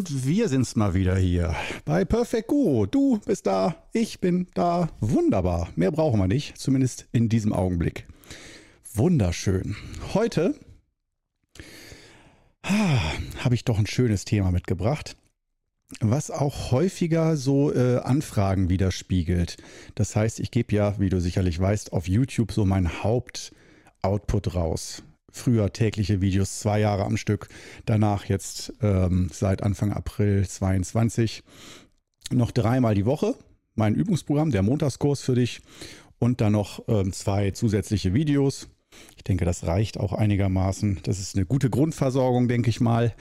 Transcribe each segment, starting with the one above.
Und wir sind's mal wieder hier bei Perfect Guru. Du bist da, ich bin da. Wunderbar. Mehr brauchen wir nicht, zumindest in diesem Augenblick. Wunderschön. Heute ah, habe ich doch ein schönes Thema mitgebracht, was auch häufiger so äh, Anfragen widerspiegelt. Das heißt, ich gebe ja, wie du sicherlich weißt, auf YouTube so mein Hauptoutput raus früher tägliche Videos, zwei Jahre am Stück. Danach jetzt ähm, seit Anfang April 22 noch dreimal die Woche mein Übungsprogramm, der Montagskurs für dich und dann noch ähm, zwei zusätzliche Videos. Ich denke, das reicht auch einigermaßen. Das ist eine gute Grundversorgung, denke ich mal.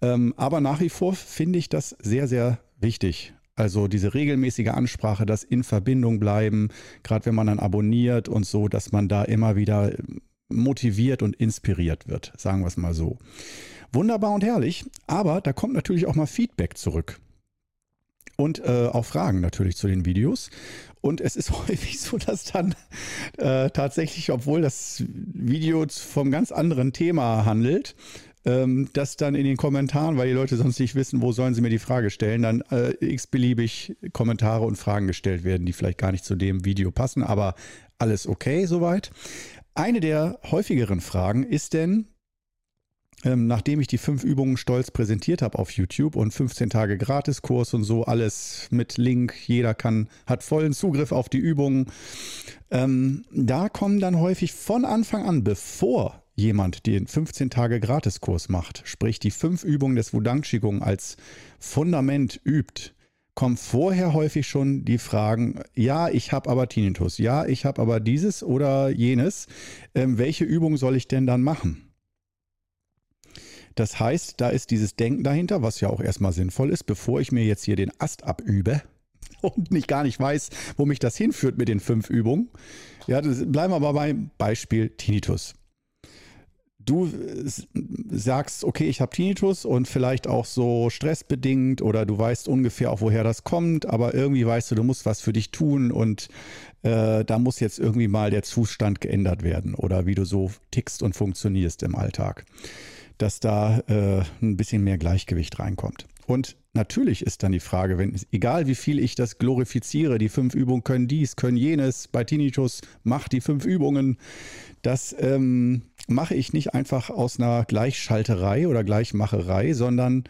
Ähm, aber nach wie vor finde ich das sehr, sehr wichtig. Also diese regelmäßige Ansprache, das in Verbindung bleiben, gerade wenn man dann abonniert und so, dass man da immer wieder motiviert und inspiriert wird, sagen wir es mal so. Wunderbar und herrlich, aber da kommt natürlich auch mal Feedback zurück. Und äh, auch Fragen natürlich zu den Videos. Und es ist häufig so, dass dann äh, tatsächlich, obwohl das Video vom ganz anderen Thema handelt, ähm, dass dann in den Kommentaren, weil die Leute sonst nicht wissen, wo sollen sie mir die Frage stellen, dann äh, x-beliebig Kommentare und Fragen gestellt werden, die vielleicht gar nicht zu dem Video passen, aber alles okay soweit. Eine der häufigeren Fragen ist denn, ähm, nachdem ich die fünf Übungen stolz präsentiert habe auf YouTube und 15 Tage Gratiskurs und so, alles mit Link, jeder kann, hat vollen Zugriff auf die Übungen. Ähm, da kommen dann häufig von Anfang an, bevor jemand den 15 Tage Gratiskurs macht, sprich die fünf Übungen des Wudang Qigong als Fundament übt, kommen vorher häufig schon die Fragen, ja, ich habe aber Tinnitus, ja, ich habe aber dieses oder jenes. Ähm, welche Übung soll ich denn dann machen? Das heißt, da ist dieses Denken dahinter, was ja auch erstmal sinnvoll ist, bevor ich mir jetzt hier den Ast abübe und nicht gar nicht weiß, wo mich das hinführt mit den fünf Übungen. Ja, das, bleiben wir aber beim Beispiel Tinnitus du sagst, okay, ich habe Tinnitus und vielleicht auch so stressbedingt oder du weißt ungefähr auch, woher das kommt, aber irgendwie weißt du, du musst was für dich tun und äh, da muss jetzt irgendwie mal der Zustand geändert werden oder wie du so tickst und funktionierst im Alltag, dass da äh, ein bisschen mehr Gleichgewicht reinkommt. Und natürlich ist dann die Frage, wenn egal wie viel ich das glorifiziere, die fünf Übungen können dies, können jenes, bei Tinnitus mach die fünf Übungen, das ähm, mache ich nicht einfach aus einer Gleichschalterei oder Gleichmacherei, sondern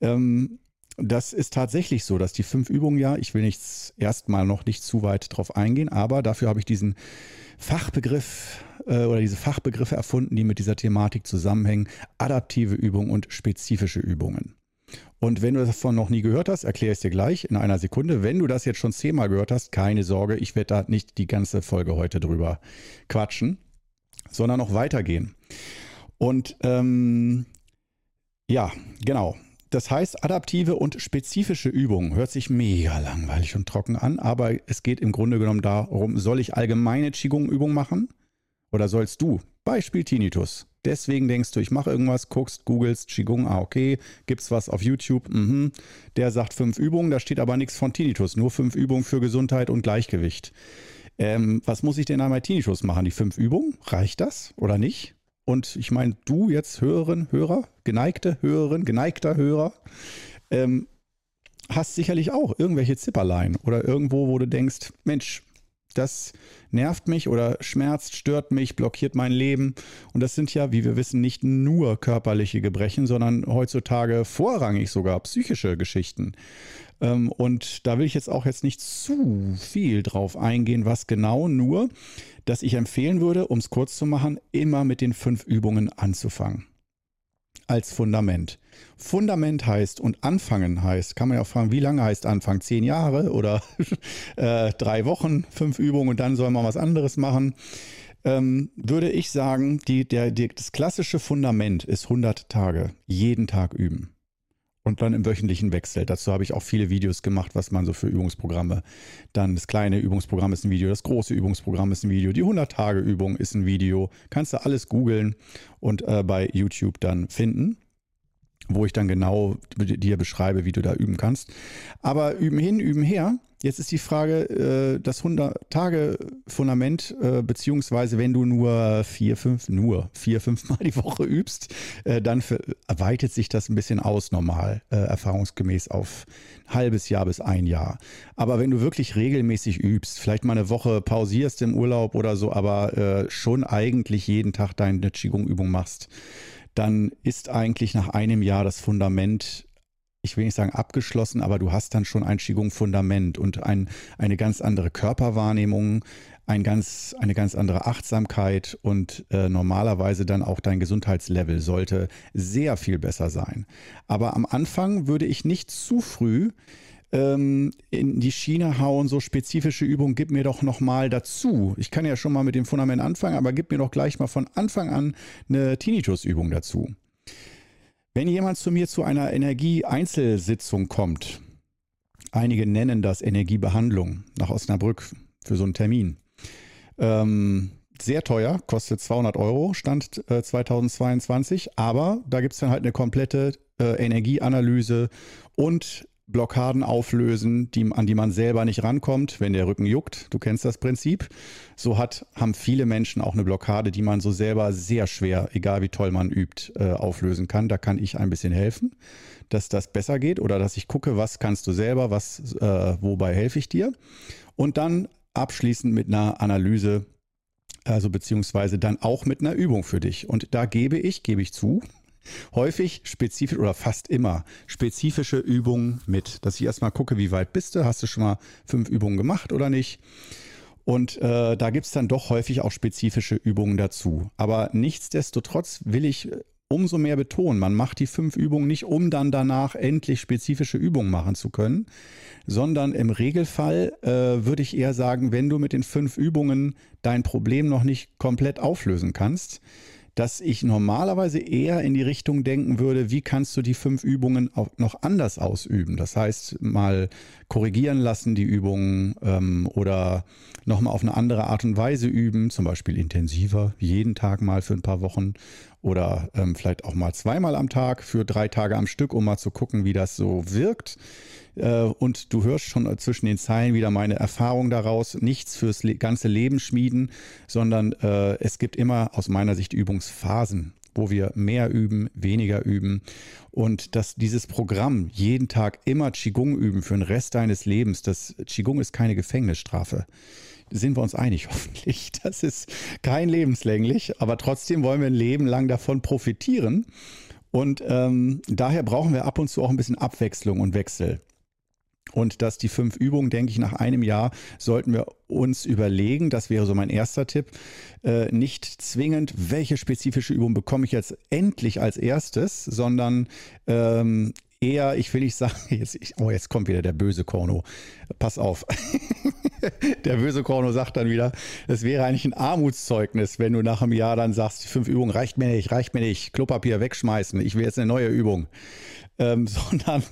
ähm, das ist tatsächlich so, dass die fünf Übungen ja, ich will jetzt erstmal noch nicht zu weit drauf eingehen, aber dafür habe ich diesen Fachbegriff äh, oder diese Fachbegriffe erfunden, die mit dieser Thematik zusammenhängen. Adaptive Übungen und spezifische Übungen. Und wenn du davon noch nie gehört hast, erkläre ich es dir gleich in einer Sekunde. Wenn du das jetzt schon zehnmal gehört hast, keine Sorge, ich werde da nicht die ganze Folge heute drüber quatschen sondern noch weitergehen. Und ähm, ja, genau. Das heißt, adaptive und spezifische Übungen hört sich mega langweilig und trocken an, aber es geht im Grunde genommen darum, soll ich allgemeine Qigong-Übungen machen oder sollst du? Beispiel Tinnitus. Deswegen denkst du, ich mache irgendwas, guckst, googelst, Qigong, ah okay, gibt's was auf YouTube, mhm. der sagt fünf Übungen, da steht aber nichts von Tinnitus, nur fünf Übungen für Gesundheit und Gleichgewicht. Ähm, was muss ich denn einmal Tinnitus machen? Die fünf Übungen? Reicht das oder nicht? Und ich meine, du jetzt Hörerin, Hörer, geneigte Hörerin, geneigter Hörer, ähm, hast sicherlich auch irgendwelche Zipperlein oder irgendwo, wo du denkst, Mensch, das nervt mich oder schmerzt, stört mich, blockiert mein Leben. Und das sind ja, wie wir wissen, nicht nur körperliche Gebrechen, sondern heutzutage vorrangig sogar psychische Geschichten. Ähm, und da will ich jetzt auch jetzt nicht zu viel drauf eingehen, was genau, nur, dass ich empfehlen würde, um es kurz zu machen, immer mit den fünf Übungen anzufangen. Als Fundament. Fundament heißt und anfangen heißt, kann man ja auch fragen, wie lange heißt Anfang? Zehn Jahre oder äh, drei Wochen, fünf Übungen und dann soll man was anderes machen. Ähm, würde ich sagen, die, der, die, das klassische Fundament ist 100 Tage, jeden Tag üben. Und dann im wöchentlichen Wechsel. Dazu habe ich auch viele Videos gemacht, was man so für Übungsprogramme. Dann das kleine Übungsprogramm ist ein Video, das große Übungsprogramm ist ein Video, die 100-Tage-Übung ist ein Video. Kannst du alles googeln und äh, bei YouTube dann finden, wo ich dann genau dir beschreibe, wie du da üben kannst. Aber üben hin, üben her. Jetzt ist die Frage, äh, das 100-Tage-Fundament, äh, beziehungsweise wenn du nur vier, fünf, nur vier, fünf Mal die Woche übst, äh, dann weitet sich das ein bisschen aus normal, erfahrungsgemäß auf ein halbes Jahr bis ein Jahr. Aber wenn du wirklich regelmäßig übst, vielleicht mal eine Woche pausierst im Urlaub oder so, aber schon eigentlich jeden Tag deine Qigong-Übung machst, dann ist eigentlich nach einem Jahr das Fundament ich will nicht sagen abgeschlossen, aber du hast dann schon ein Qigong-Fundament und ein, eine ganz andere Körperwahrnehmung, ein ganz, eine ganz andere Achtsamkeit und äh, normalerweise dann auch dein Gesundheitslevel sollte sehr viel besser sein. Aber am Anfang würde ich nicht zu früh ähm, in die Schiene hauen, so spezifische Übungen, gib mir doch nochmal dazu. Ich kann ja schon mal mit dem Fundament anfangen, aber gib mir doch gleich mal von Anfang an eine Tinnitus-Übung dazu. Wenn jemand zu mir zu einer Energie-Einzelsitzung kommt, einige nennen das Energiebehandlung nach Osnabrück für so einen Termin. Ähm, sehr teuer, kostet 200 Euro, stand äh, 2022, aber da gibt es dann halt eine komplette äh, Energieanalyse und Blockaden auflösen, die, an die man selber nicht rankommt, wenn der Rücken juckt. Du kennst das Prinzip. So hat, haben viele Menschen auch eine Blockade, die man so selber sehr schwer, egal wie toll man übt, äh, auflösen kann. Da kann ich ein bisschen helfen, dass das besser geht oder dass ich gucke, was kannst du selber, was, äh, wobei helfe ich dir. Und dann abschließend mit einer Analyse, also beziehungsweise dann auch mit einer Übung für dich. Und da gebe ich, gebe ich zu, häufig spezifisch oder fast immer spezifische Übungen mit, dass ich erstmal gucke, wie weit bist du, hast du schon mal fünf Übungen gemacht oder nicht. Und äh, da gibt es dann doch häufig auch spezifische Übungen dazu. Aber nichtsdestotrotz will ich umso mehr betonen, man macht die fünf Übungen nicht, um dann danach endlich spezifische Übungen machen zu können, sondern im Regelfall äh, würde ich eher sagen, wenn du mit den fünf Übungen dein Problem noch nicht komplett auflösen kannst, dass ich normalerweise eher in die Richtung denken würde, wie kannst du die fünf Übungen auch noch anders ausüben? Das heißt, mal korrigieren lassen die Übungen ähm, oder nochmal auf eine andere Art und Weise üben, zum Beispiel intensiver, jeden Tag mal für ein paar Wochen oder ähm, vielleicht auch mal zweimal am Tag für drei Tage am Stück, um mal zu gucken, wie das so wirkt. Äh, und du hörst schon zwischen den Zeilen wieder meine Erfahrung daraus. Nichts fürs ganze Leben schmieden, sondern äh, es gibt immer aus meiner Sicht Übungsphasen wo wir mehr üben, weniger üben und dass dieses Programm jeden Tag immer Qigong üben für den Rest deines Lebens, das Qigong ist keine Gefängnisstrafe. Sind wir uns einig, hoffentlich. Das ist kein lebenslänglich, aber trotzdem wollen wir ein Leben lang davon profitieren. Und ähm, daher brauchen wir ab und zu auch ein bisschen Abwechslung und Wechsel. Und dass die fünf Übungen, denke ich, nach einem Jahr sollten wir uns überlegen, das wäre so mein erster Tipp, äh, nicht zwingend, welche spezifische Übung bekomme ich jetzt endlich als erstes, sondern ähm, eher, ich will nicht sagen, jetzt, oh, jetzt kommt wieder der böse Korno. Pass auf. der böse Korno sagt dann wieder, es wäre eigentlich ein Armutszeugnis, wenn du nach einem Jahr dann sagst, die fünf Übungen reicht mir nicht, reicht mir nicht, Klopapier wegschmeißen, ich will jetzt eine neue Übung ähm, sondern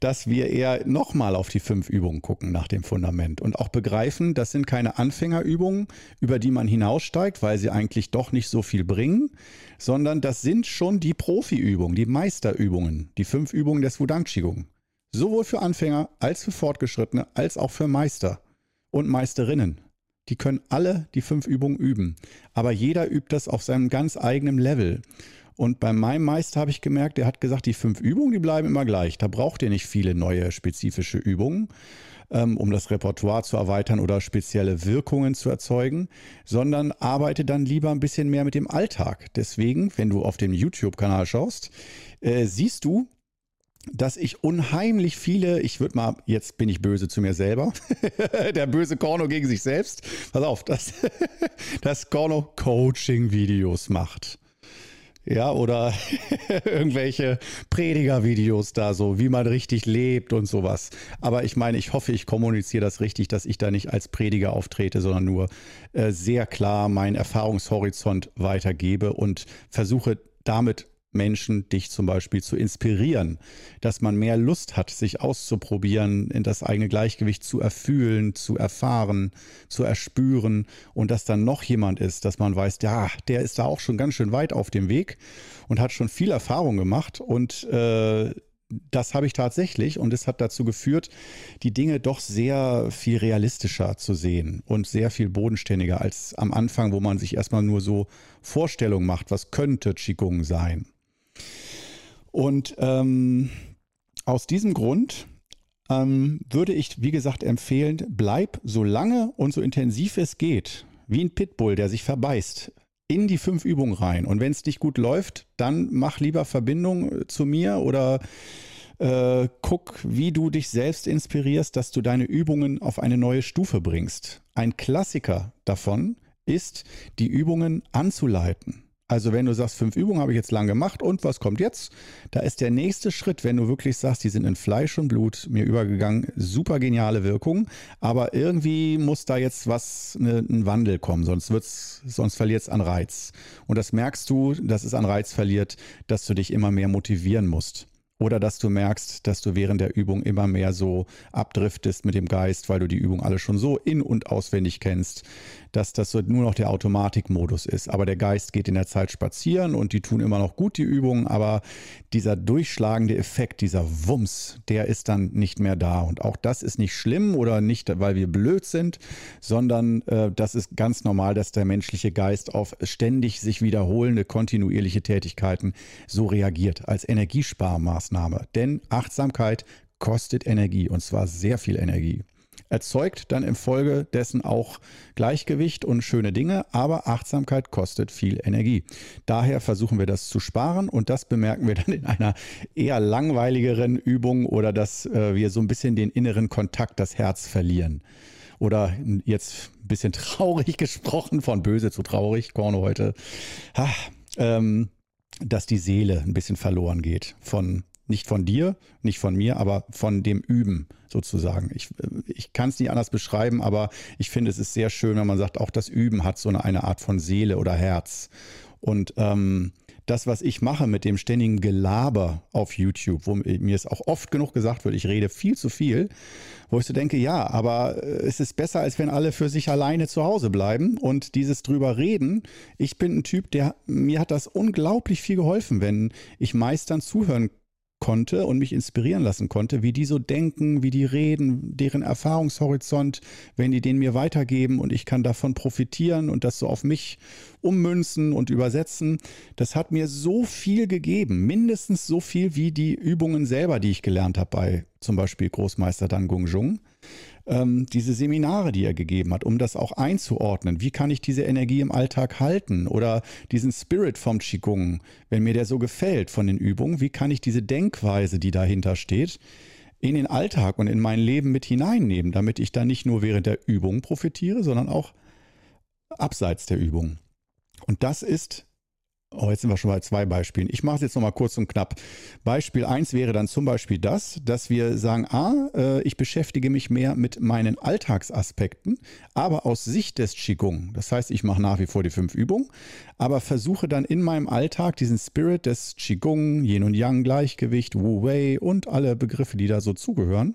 dass wir eher nochmal auf die fünf Übungen gucken nach dem Fundament und auch begreifen, das sind keine Anfängerübungen, über die man hinaussteigt, weil sie eigentlich doch nicht so viel bringen, sondern das sind schon die Profiübungen, die Meisterübungen, die fünf Übungen des Wudang Qigong. Sowohl für Anfänger als für Fortgeschrittene als auch für Meister und Meisterinnen. Die können alle die fünf Übungen üben. Aber jeder übt das auf seinem ganz eigenen Level. Und bei meinem Meister habe ich gemerkt, der hat gesagt, die fünf Übungen, die bleiben immer gleich. Da braucht ihr nicht viele neue spezifische Übungen, ähm, um das Repertoire zu erweitern oder spezielle Wirkungen zu erzeugen, sondern arbeite dann lieber ein bisschen mehr mit dem Alltag. Deswegen, wenn du auf dem YouTube-Kanal schaust, äh, siehst du, dass ich unheimlich viele, ich würde mal, jetzt bin ich böse zu mir selber, der böse Korno gegen sich selbst, pass auf, dass das Korno Coaching-Videos macht. Ja, oder irgendwelche Predigervideos da so, wie man richtig lebt und sowas. Aber ich meine, ich hoffe, ich kommuniziere das richtig, dass ich da nicht als Prediger auftrete, sondern nur äh, sehr klar meinen Erfahrungshorizont weitergebe und versuche damit Menschen, dich zum Beispiel zu inspirieren, dass man mehr Lust hat, sich auszuprobieren, in das eigene Gleichgewicht zu erfühlen, zu erfahren, zu erspüren und dass dann noch jemand ist, dass man weiß, ja, der ist da auch schon ganz schön weit auf dem Weg und hat schon viel Erfahrung gemacht und äh, das habe ich tatsächlich und es hat dazu geführt, die Dinge doch sehr viel realistischer zu sehen und sehr viel bodenständiger als am Anfang, wo man sich erstmal nur so Vorstellungen macht, was könnte Qigong sein. Und ähm, aus diesem Grund ähm, würde ich, wie gesagt, empfehlen, bleib so lange und so intensiv es geht, wie ein Pitbull, der sich verbeißt, in die fünf Übungen rein. Und wenn es nicht gut läuft, dann mach lieber Verbindung äh, zu mir oder äh, guck, wie du dich selbst inspirierst, dass du deine Übungen auf eine neue Stufe bringst. Ein Klassiker davon ist, die Übungen anzuleiten. Also wenn du sagst, fünf Übungen habe ich jetzt lang gemacht und was kommt jetzt? Da ist der nächste Schritt, wenn du wirklich sagst, die sind in Fleisch und Blut mir übergegangen, super geniale Wirkung, aber irgendwie muss da jetzt was, ne, ein Wandel kommen, sonst wird's, sonst verliert es an Reiz. Und das merkst du, dass es an Reiz verliert, dass du dich immer mehr motivieren musst. Oder dass du merkst, dass du während der Übung immer mehr so abdriftest mit dem Geist, weil du die Übung alle schon so in- und auswendig kennst, dass das so nur noch der Automatikmodus ist. Aber der Geist geht in der Zeit spazieren und die tun immer noch gut die Übungen, aber dieser durchschlagende Effekt, dieser Wumms, der ist dann nicht mehr da. Und auch das ist nicht schlimm oder nicht, weil wir blöd sind, sondern äh, das ist ganz normal, dass der menschliche Geist auf ständig sich wiederholende, kontinuierliche Tätigkeiten so reagiert als Energiesparmaßnahme. Denn Achtsamkeit kostet Energie und zwar sehr viel Energie erzeugt dann infolgedessen auch Gleichgewicht und schöne Dinge, aber Achtsamkeit kostet viel Energie. Daher versuchen wir das zu sparen und das bemerken wir dann in einer eher langweiligeren Übung oder dass äh, wir so ein bisschen den inneren Kontakt, das Herz verlieren. Oder jetzt ein bisschen traurig gesprochen, von böse zu traurig, Korno heute, ha, ähm, dass die Seele ein bisschen verloren geht von nicht von dir, nicht von mir, aber von dem Üben sozusagen. Ich, ich kann es nicht anders beschreiben, aber ich finde, es ist sehr schön, wenn man sagt, auch das Üben hat so eine, eine Art von Seele oder Herz. Und ähm, das, was ich mache mit dem ständigen Gelaber auf YouTube, wo mir es auch oft genug gesagt wird, ich rede viel zu viel, wo ich so denke, ja, aber äh, es ist besser, als wenn alle für sich alleine zu Hause bleiben und dieses drüber reden. Ich bin ein Typ, der mir hat das unglaublich viel geholfen, wenn ich Meistern zuhören kann konnte und mich inspirieren lassen konnte, wie die so denken, wie die reden, deren Erfahrungshorizont, wenn die den mir weitergeben und ich kann davon profitieren und das so auf mich ummünzen und übersetzen. Das hat mir so viel gegeben, mindestens so viel wie die Übungen selber, die ich gelernt habe bei zum Beispiel Großmeister Dan Gungjung ähm, diese Seminare, die er gegeben hat, um das auch einzuordnen. Wie kann ich diese Energie im Alltag halten? Oder diesen Spirit vom Qigong, wenn mir der so gefällt von den Übungen, wie kann ich diese Denkweise, die dahinter steht, in den Alltag und in mein Leben mit hineinnehmen, damit ich dann nicht nur während der Übung profitiere, sondern auch abseits der Übung. Und das ist Oh, jetzt sind wir schon bei zwei Beispielen. Ich mache es jetzt nochmal kurz und knapp. Beispiel 1 wäre dann zum Beispiel das, dass wir sagen, ah, äh, ich beschäftige mich mehr mit meinen Alltagsaspekten, aber aus Sicht des Qigong. Das heißt, ich mache nach wie vor die fünf Übungen, aber versuche dann in meinem Alltag diesen Spirit des Qigong, Yin und Yang, Gleichgewicht, Wu Wei und alle Begriffe, die da so zugehören,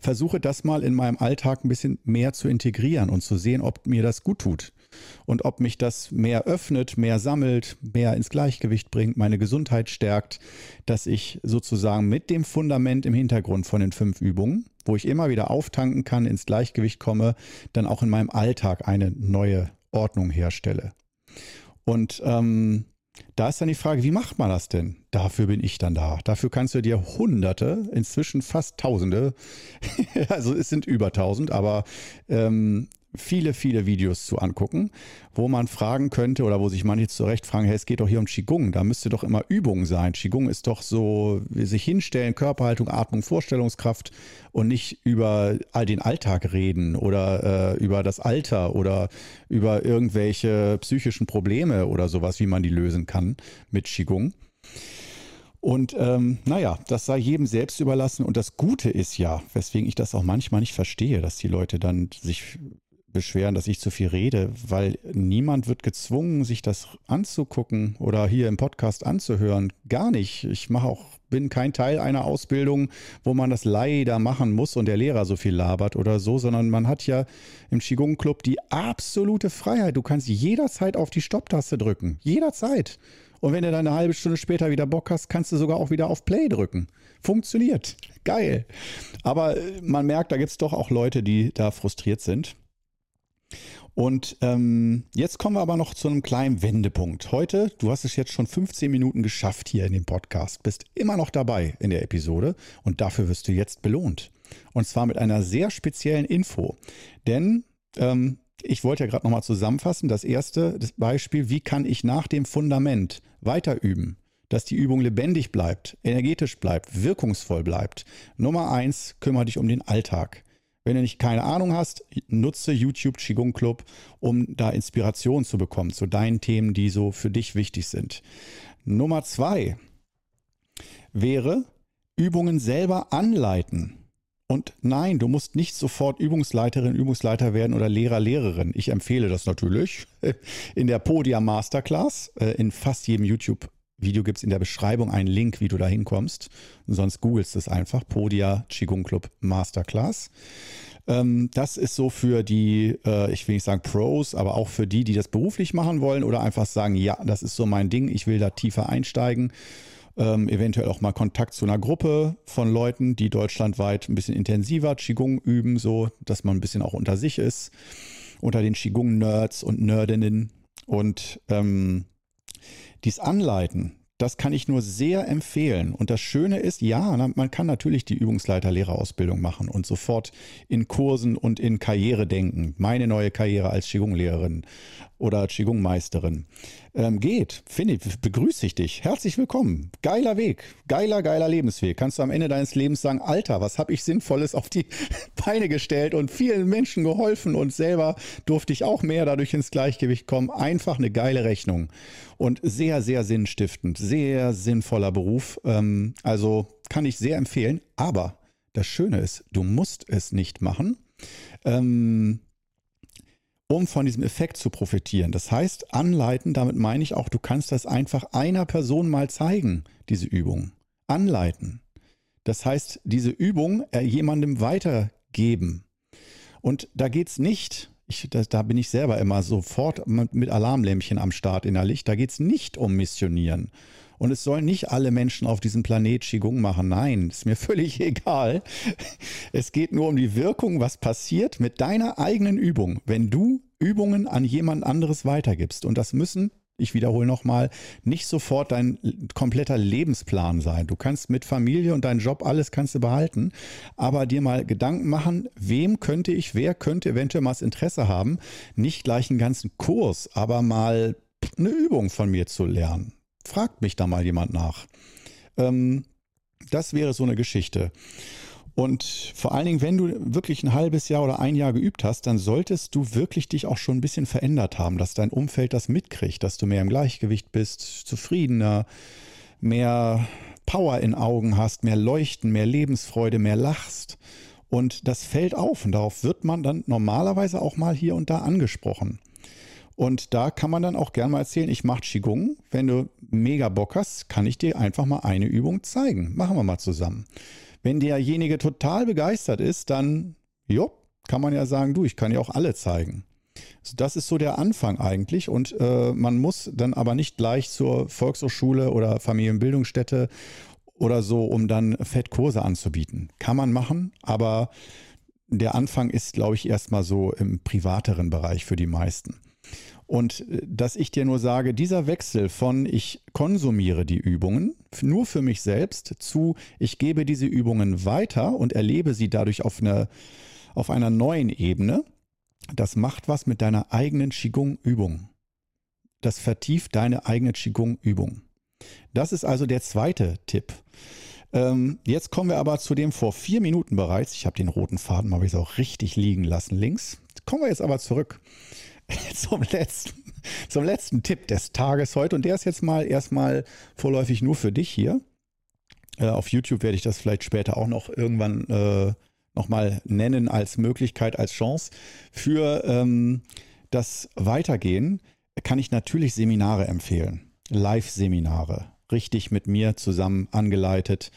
versuche das mal in meinem Alltag ein bisschen mehr zu integrieren und zu sehen, ob mir das gut tut und ob mich das mehr öffnet, mehr sammelt, mehr ins Gleichgewicht bringt, meine Gesundheit stärkt, dass ich sozusagen mit dem Fundament im Hintergrund von den fünf Übungen, wo ich immer wieder auftanken kann, ins Gleichgewicht komme, dann auch in meinem Alltag eine neue Ordnung herstelle. Und ähm, da ist dann die Frage, wie macht man das denn? Dafür bin ich dann da. Dafür kannst du dir Hunderte, inzwischen fast Tausende, also es sind über Tausend, aber ähm, viele, viele Videos zu angucken, wo man fragen könnte oder wo sich manche zurecht fragen, hey, es geht doch hier um Qigong, da müsste doch immer Übung sein. Qigong ist doch so, wie sich hinstellen, Körperhaltung, Atmung, Vorstellungskraft und nicht über all den Alltag reden oder äh, über das Alter oder über irgendwelche psychischen Probleme oder sowas, wie man die lösen kann mit Qigong. Und ähm, naja, das sei jedem selbst überlassen. Und das Gute ist ja, weswegen ich das auch manchmal nicht verstehe, dass die Leute dann sich beschweren, dass ich zu viel rede, weil niemand wird gezwungen, sich das anzugucken oder hier im Podcast anzuhören. Gar nicht. Ich mache auch, bin kein Teil einer Ausbildung, wo man das leider machen muss und der Lehrer so viel labert oder so, sondern man hat ja im Qigong Club die absolute Freiheit. Du kannst jederzeit auf die Stopptaste drücken. Jederzeit. Und wenn du dann eine halbe Stunde später wieder Bock hast, kannst du sogar auch wieder auf Play drücken. Funktioniert. Geil. Aber äh, man merkt, da gibt es doch auch Leute, die da frustriert sind. Und ähm, jetzt kommen wir aber noch zu einem kleinen Wendepunkt. Heute, du hast es jetzt schon 15 Minuten geschafft hier in dem Podcast, bist immer noch dabei in der Episode und dafür wirst du jetzt belohnt. Und zwar mit einer sehr speziellen Info. Denn ähm, ich wollte ja gerade nochmal zusammenfassen. Das erste das Beispiel, wie kann ich nach dem Fundament weiter üben? Dass die Übung lebendig bleibt, energetisch bleibt, wirkungsvoll bleibt. Nummer eins, kümmere dich um den Alltag. Wenn du nicht keine Ahnung hast, nutze YouTube Qigong Club, um da Inspiration zu bekommen zu deinen Themen, die so für dich wichtig sind. Nummer zwei wäre Übungen selber anleiten. Und nein, du musst nicht sofort Übungsleiterin, Übungsleiter werden oder Lehrer, Lehrerin. Ich empfehle das natürlich in der Podia Masterclass. Äh, in fast jedem YouTube-Video gibt es in der Beschreibung einen Link, wie du da hinkommst. Sonst googelst es einfach. Podia Qigong Club Masterclass. Ähm, das ist so für die, äh, ich will nicht sagen Pros, aber auch für die, die das beruflich machen wollen oder einfach sagen, ja, das ist so mein Ding, ich will da tiefer einsteigen ähm, eventuell auch mal Kontakt zu einer Gruppe von Leuten, die deutschlandweit ein bisschen intensiver Qigong üben, so dass man ein bisschen auch unter sich ist, unter den Qigong-Nerds und Nerdinnen. Und ähm, dies Anleiten, das kann ich nur sehr empfehlen. Und das Schöne ist, ja, man kann natürlich die Übungsleiter-Lehrerausbildung machen und sofort in Kursen und in Karriere denken. Meine neue Karriere als Qigong-Lehrerin oder Qigong-Meisterin. Ähm, geht, finde begrüße ich dich. Herzlich willkommen. Geiler Weg, geiler, geiler Lebensweg. Kannst du am Ende deines Lebens sagen, Alter, was habe ich Sinnvolles auf die Beine gestellt und vielen Menschen geholfen und selber durfte ich auch mehr dadurch ins Gleichgewicht kommen. Einfach eine geile Rechnung und sehr, sehr sinnstiftend, sehr sinnvoller Beruf. Ähm, also kann ich sehr empfehlen. Aber das Schöne ist, du musst es nicht machen. Ähm, um von diesem Effekt zu profitieren. Das heißt, anleiten, damit meine ich auch, du kannst das einfach einer Person mal zeigen, diese Übung. Anleiten. Das heißt, diese Übung äh, jemandem weitergeben. Und da geht es nicht, ich, da, da, bin ich selber immer sofort mit Alarmlämpchen am Start innerlich, da geht es nicht um Missionieren. Und es sollen nicht alle Menschen auf diesem Planet Qigong machen. Nein, ist mir völlig egal. Es geht nur um die Wirkung, was passiert mit deiner eigenen Übung, wenn du Übungen an jemand anderes weitergibst. Und das müssen ich wiederhole nochmal, nicht sofort dein kompletter Lebensplan sein. Du kannst mit Familie und deinen Job alles kannst du behalten, aber dir mal Gedanken machen, wem könnte ich, wer könnte eventuell mal das Interesse haben, nicht gleich einen ganzen Kurs, aber mal eine Übung von mir zu lernen fragt mich da mal jemand nach. Ähm, das wäre so eine Geschichte. Und vor allen Dingen, wenn du wirklich ein halbes Jahr oder ein Jahr geübt hast, dann solltest du wirklich dich auch schon ein bisschen verändert haben, dass dein Umfeld das mitkriegt, dass du mehr im Gleichgewicht bist, zufriedener, mehr Power in Augen hast, mehr Leuchten, mehr Lebensfreude, mehr lachst. Und das fällt auf und darauf wird man dann normalerweise auch mal hier und da angesprochen. Und da kann man dann auch gerne mal erzählen, ich mache Qigong. Wenn du mega Bock hast, kann ich dir einfach mal eine Übung zeigen. Machen wir mal zusammen. Wenn derjenige total begeistert ist, dann, jo, kann man ja sagen, du, ich kann dir auch alle zeigen. Also das ist so der Anfang eigentlich und äh, man muss dann aber nicht gleich zur Volkshochschule oder Familienbildungsstätte oder so, um dann Fettkurse anzubieten. Kann man machen, aber der Anfang ist, glaube ich, erstmal so im privateren Bereich für die meisten. Und äh, dass ich dir nur sage, dieser Wechsel von ich konsumiere die Übungen nur für mich selbst zu ich gebe diese Übungen weiter und erlebe sie dadurch auf, eine, auf einer neuen Ebene, das macht was mit deiner eigenen Qigong-Übung. Das vertieft deine eigene Qigong-Übung. Das ist also der zweite Tipp. Ähm, jetzt kommen wir aber zu dem vor vier Minuten bereits. Ich habe den roten Faden mal wieder auch richtig liegen lassen links. Kommen wir jetzt aber zurück zum letzten, zum letzten Tipp des Tages heute. Und der ist jetzt mal erstmal vorläufig nur für dich hier. Äh, auf YouTube werde ich das vielleicht später auch noch irgendwann äh, nochmal nennen als Möglichkeit, als Chance für ähm, das Weitergehen, kann ich natürlich Seminare empfehlen. Live-Seminare, richtig mit mir zusammen angeleitet,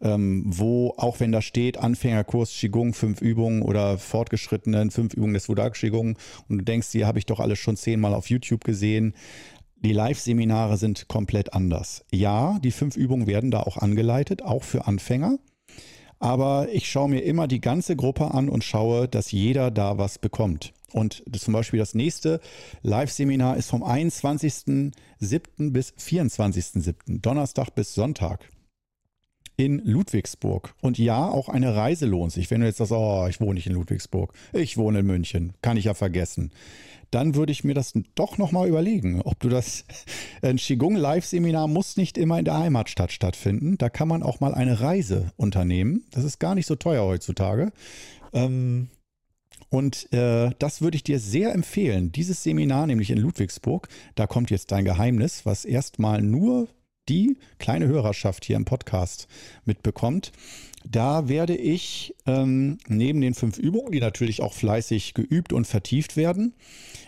ähm, wo, auch wenn da steht, Anfängerkurs Qigong, fünf Übungen oder fortgeschrittenen fünf Übungen des Wudang Qigong und du denkst, die habe ich doch alles schon zehnmal auf YouTube gesehen. Die Live-Seminare sind komplett anders. Ja, die fünf Übungen werden da auch angeleitet, auch für Anfänger. Aber ich schaue mir immer die ganze Gruppe an und schaue, dass jeder da was bekommt. Und zum Beispiel das nächste Live-Seminar ist vom 21.07. bis 24.07. Donnerstag bis Sonntag in Ludwigsburg. Und ja, auch eine Reise lohnt sich. Wenn du jetzt sagst, oh, ich wohne nicht in Ludwigsburg, ich wohne in München, kann ich ja vergessen dann würde ich mir das doch nochmal überlegen, ob du das, ein Qigong-Live-Seminar muss nicht immer in der Heimatstadt stattfinden. Da kann man auch mal eine Reise unternehmen. Das ist gar nicht so teuer heutzutage. Ähm, und äh, das würde ich dir sehr empfehlen. Dieses Seminar, nämlich in Ludwigsburg, da kommt jetzt dein Geheimnis, was erstmal nur die kleine Hörerschaft hier im Podcast mitbekommt. Da werde ich ähm, neben den fünf Übungen, die natürlich auch fleißig geübt und vertieft werden,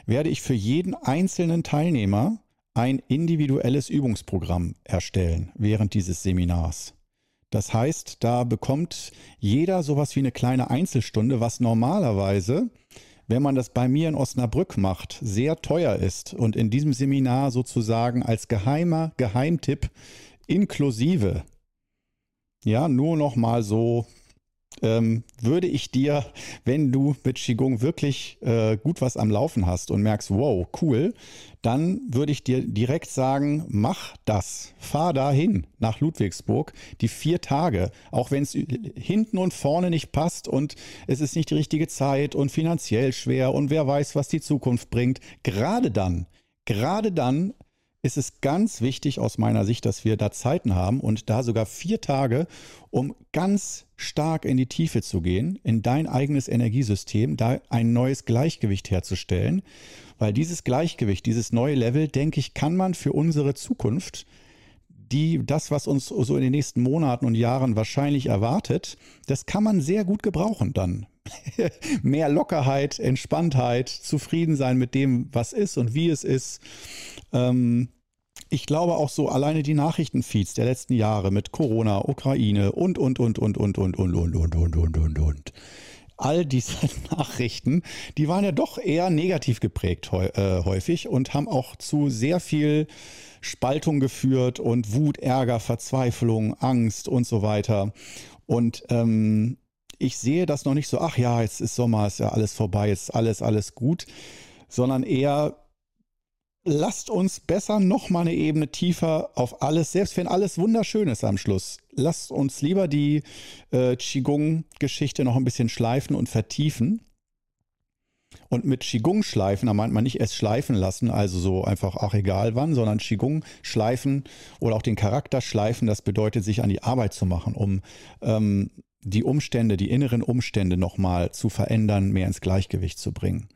werde ich für jeden einzelnen Teilnehmer ein individuelles Übungsprogramm erstellen während dieses Seminars. Das heißt, da bekommt jeder sowas wie eine kleine Einzelstunde, was normalerweise, wenn man das bei mir in Osnabrück macht, sehr teuer ist und in diesem Seminar sozusagen als geheimer Geheimtipp inklusive ja, nur noch mal so ähm, würde ich dir, wenn du mit Qigong wirklich äh, gut was am Laufen hast und merkst, wow, cool, dann würde ich dir direkt sagen, mach das. Fahr dahin nach Ludwigsburg, die vier Tage, auch wenn es hinten und vorne nicht passt und es ist nicht die richtige Zeit und finanziell schwer und wer weiß, was die Zukunft bringt. Gerade dann, gerade dann ist es ganz wichtig aus meiner Sicht, dass wir da Zeiten haben und da sogar vier Tage, um ganz stark in die Tiefe zu gehen, in dein eigenes Energiesystem, da ein neues Gleichgewicht herzustellen. Weil dieses Gleichgewicht, dieses neue Level, denke ich, kann man für unsere Zukunft, die, das, was uns so in den nächsten Monaten und Jahren wahrscheinlich erwartet, das kann man sehr gut gebrauchen dann. Mehr Lockerheit, Entspanntheit, zufrieden sein mit dem, was ist und wie es ist. Ähm, ich glaube auch so alleine die Nachrichtenfeeds der letzten Jahre mit Corona, Ukraine und, und, und, und, und, und, und, und, und, und, und, und, und. All diese Nachrichten, die waren ja doch eher negativ geprägt häufig und haben auch zu sehr viel Spaltung geführt und Wut, Ärger, Verzweiflung, Angst und so weiter. Und ähm, ich sehe das noch nicht so, ach ja, jetzt ist Sommer, ist ja alles vorbei, ist alles, alles gut, sondern eher lasst uns besser noch mal eine Ebene tiefer auf alles, selbst wenn alles wunderschön ist am Schluss. Lasst uns lieber die äh, Qigong-Geschichte noch ein bisschen schleifen und vertiefen. Und mit Qigong schleifen, da meint man nicht erst schleifen lassen, also so einfach, ach egal wann, sondern Qigong schleifen oder auch den Charakter schleifen, das bedeutet, sich an die Arbeit zu machen, um ähm, die Umstände, die inneren Umstände nochmal zu verändern, mehr ins Gleichgewicht zu bringen.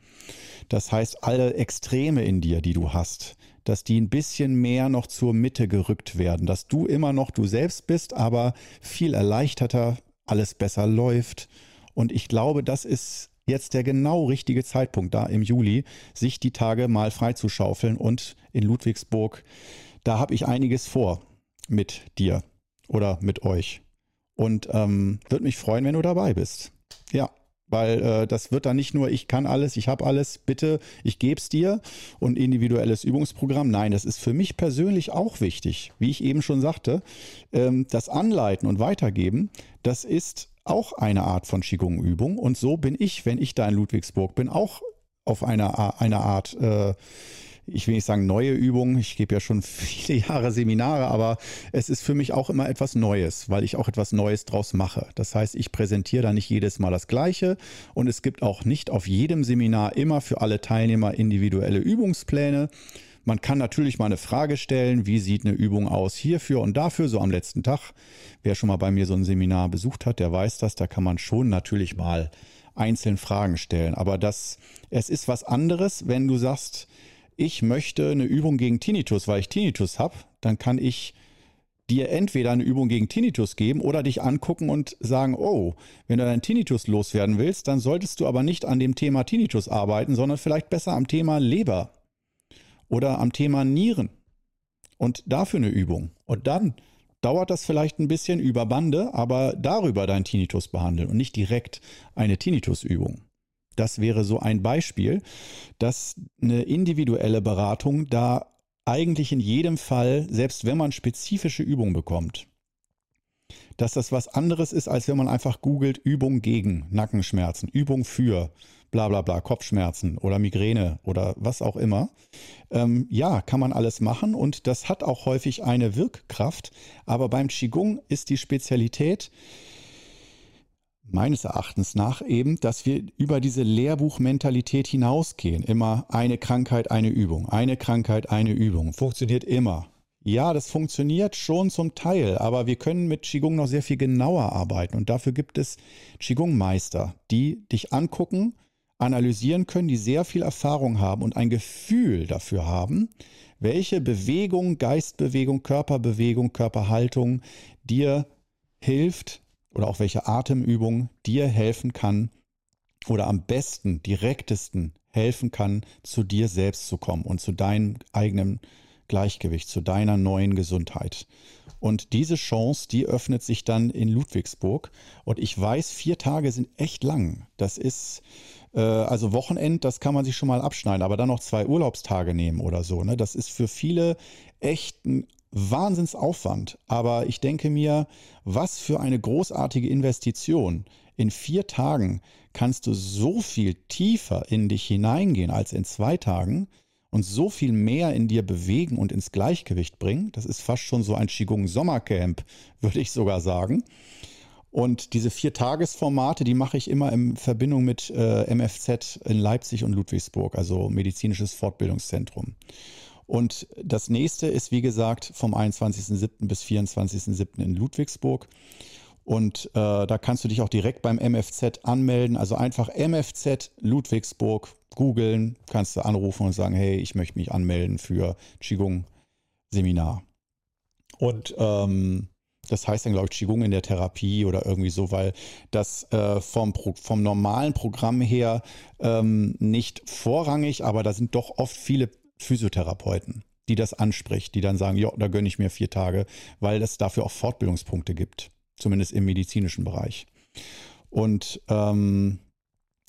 Das heißt, alle Extreme in dir, die du hast, dass die ein bisschen mehr noch zur Mitte gerückt werden, dass du immer noch du selbst bist, aber viel erleichterter, alles besser läuft. Und ich glaube, das ist jetzt der genau richtige Zeitpunkt da im Juli, sich die Tage mal freizuschaufeln und in Ludwigsburg, da habe ich einiges vor mit dir oder mit euch. Und ähm, würde mich freuen, wenn du dabei bist. Ja. Weil äh, das wird dann nicht nur, ich kann alles, ich habe alles, bitte, ich gebe es dir und individuelles Übungsprogramm. Nein, das ist für mich persönlich auch wichtig. Wie ich eben schon sagte, ähm, das Anleiten und Weitergeben, das ist auch eine Art von Qigong-Übung. Und so bin ich, wenn ich da in Ludwigsburg bin, auch auf einer eine Art äh, ich will nicht sagen neue Übungen, ich gebe ja schon viele Jahre Seminare, aber es ist für mich auch immer etwas Neues, weil ich auch etwas Neues draus mache. Das heißt, ich präsentiere da nicht jedes Mal das Gleiche und es gibt auch nicht auf jedem Seminar immer für alle Teilnehmer individuelle Übungspläne. Man kann natürlich mal eine Frage stellen, wie sieht eine Übung aus hierfür und dafür, so am letzten Tag. Wer schon mal bei mir so ein Seminar besucht hat, der weiß das, da kann man schon natürlich mal einzeln Fragen stellen. Aber das, es ist was anderes, wenn du sagst, ich möchte eine Übung gegen Tinnitus, weil ich Tinnitus habe, dann kann ich dir entweder eine Übung gegen Tinnitus geben oder dich angucken und sagen, oh, wenn du deinen Tinnitus loswerden willst, dann solltest du aber nicht an dem Thema Tinnitus arbeiten, sondern vielleicht besser am Thema Leber oder am Thema Nieren und dafür eine Übung. Und dann dauert das vielleicht ein bisschen über Bande, aber darüber dein Tinnitus behandeln und nicht direkt eine Tinnitusübung. Das wäre so ein Beispiel, dass eine individuelle Beratung da eigentlich in jedem Fall, selbst wenn man spezifische Übungen bekommt, dass das was anderes ist, als wenn man einfach googelt Übung gegen Nackenschmerzen, Übung für bla bla bla, Kopfschmerzen oder Migräne oder was auch immer. Ähm, ja, kann man alles machen und das hat auch häufig eine Wirkkraft, aber beim Qigong ist die Spezialität, meines Erachtens nach eben, dass wir über diese Lehrbuchmentalität hinausgehen. Immer eine Krankheit, eine Übung, eine Krankheit, eine Übung. Funktioniert immer. Ja, das funktioniert schon zum Teil, aber wir können mit Qigong noch sehr viel genauer arbeiten und dafür gibt es Qigong-Meister, die dich angucken, analysieren können, die sehr viel Erfahrung haben und ein Gefühl dafür haben, welche Bewegung, Geistbewegung, Körperbewegung, Körperhaltung dir hilft, oder auch welche Atemübung dir helfen kann oder am besten, direktesten helfen kann, zu dir selbst zu kommen und zu deinem eigenen Gleichgewicht, zu deiner neuen Gesundheit. Und diese Chance, die öffnet sich dann in Ludwigsburg. Und ich weiß, vier Tage sind echt lang. Das ist, äh, also Wochenend, das kann man sich schon mal abschneiden, aber dann noch zwei Urlaubstage nehmen oder so. Ne? Das ist für viele echt ein Wahnsinnsaufwand. Aber ich denke mir, was für eine großartige Investition. In vier Tagen kannst du so viel tiefer in dich hineingehen als in zwei Tagen und so viel mehr in dir bewegen und ins Gleichgewicht bringen. Das ist fast schon so ein Qigong Sommercamp, würde ich sogar sagen. Und diese vier Tagesformate, die mache ich immer in Verbindung mit äh, MFZ in Leipzig und Ludwigsburg, also medizinisches Fortbildungszentrum. Und das nächste ist, wie gesagt, vom 21.07. bis 24.07. in Ludwigsburg. Und äh, da kannst du dich auch direkt beim MFZ anmelden. Also einfach MFZ Ludwigsburg googeln, kannst du anrufen und sagen, hey, ich möchte mich anmelden für Qigong-Seminar. Und ähm, das heißt dann, glaube ich, Qigong in der Therapie oder irgendwie so, weil das äh, vom, vom normalen Programm her ähm, nicht vorrangig, aber da sind doch oft viele Physiotherapeuten, die das anspricht, die dann sagen, ja, da gönne ich mir vier Tage, weil es dafür auch Fortbildungspunkte gibt, zumindest im medizinischen Bereich. Und ähm,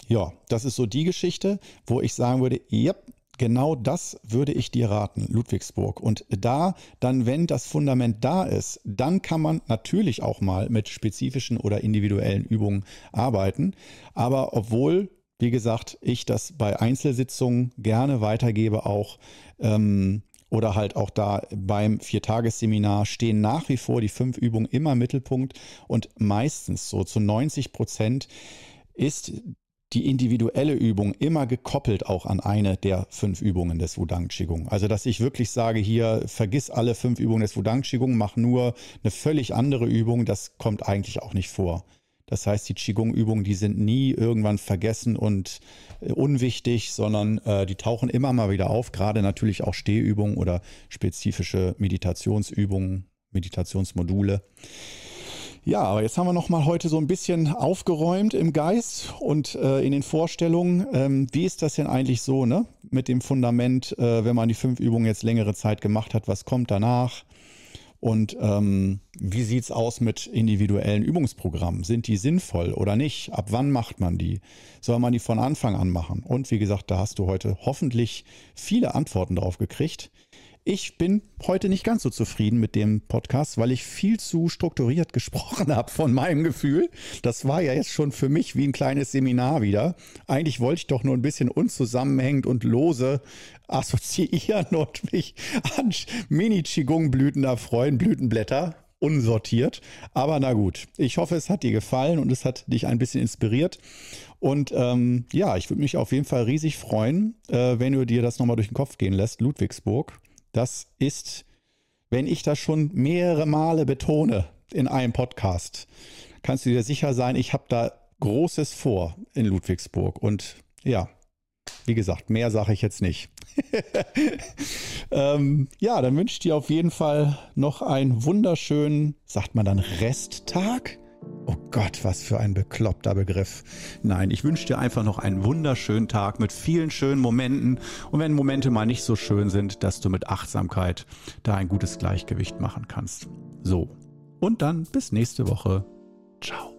ja, das ist so die Geschichte, wo ich sagen würde, ja, genau das würde ich dir raten, Ludwigsburg. Und da, dann, wenn das Fundament da ist, dann kann man natürlich auch mal mit spezifischen oder individuellen Übungen arbeiten. Aber obwohl wie gesagt, ich das bei Einzelsitzungen gerne weitergebe auch ähm, oder halt auch da beim Viertagesseminar stehen nach wie vor die fünf Übungen immer im Mittelpunkt und meistens so zu 90 Prozent ist die individuelle Übung immer gekoppelt auch an eine der fünf Übungen des Wudang Qigong. Also, dass ich wirklich sage, hier vergiss alle fünf Übungen des Wudang Qigong, mach nur eine völlig andere Übung, das kommt eigentlich auch nicht vor. Das heißt, die Qigong-Übungen, die sind nie irgendwann vergessen und äh, unwichtig, sondern äh, die tauchen immer mal wieder auf, gerade natürlich auch Stehübungen oder spezifische Meditationsübungen, Meditationsmodule. Ja, aber jetzt haben wir noch mal heute so ein bisschen aufgeräumt im Geist und äh, in den Vorstellungen. Ähm, wie ist das denn eigentlich so, ne? Mit dem Fundament, äh, wenn man die fünf Übungen jetzt längere Zeit gemacht hat, was kommt danach? Und ähm, wie sieht es aus mit individuellen Übungsprogrammen? Sind die sinnvoll oder nicht? Ab wann macht man die? Soll man die von Anfang an machen? Und wie gesagt, da hast du heute hoffentlich viele Antworten drauf gekriegt. Ich bin heute nicht ganz so zufrieden mit dem Podcast, weil ich viel zu strukturiert gesprochen habe von meinem Gefühl. Das war ja jetzt schon für mich wie ein kleines Seminar wieder. Eigentlich wollte ich doch nur ein bisschen unzusammenhängend und lose assoziieren und mich an Mini-Qigong-Blüten erfreuen, Blütenblätter unsortiert. Aber na gut, ich hoffe, es hat dir gefallen und es hat dich ein bisschen inspiriert. Und ähm, ja, ich würde mich auf jeden Fall riesig freuen, äh, wenn du dir das nochmal durch den Kopf gehen lässt, Ludwigsburg. Das ist, wenn ich das schon mehrere Male betone in einem Podcast, kannst du dir sicher sein, ich habe da Großes vor in Ludwigsburg. Und ja, wie gesagt, mehr sage ich jetzt nicht. ähm, ja, dann wünsche ich dir auf jeden Fall noch einen wunderschönen, sagt man dann Resttag? Oh Gott, was für ein bekloppter Begriff. Nein, ich wünsche dir einfach noch einen wunderschönen Tag mit vielen schönen Momenten. Und wenn Momente mal nicht so schön sind, dass du mit Achtsamkeit da ein gutes Gleichgewicht machen kannst. So. Und dann bis nächste Woche. Ciao.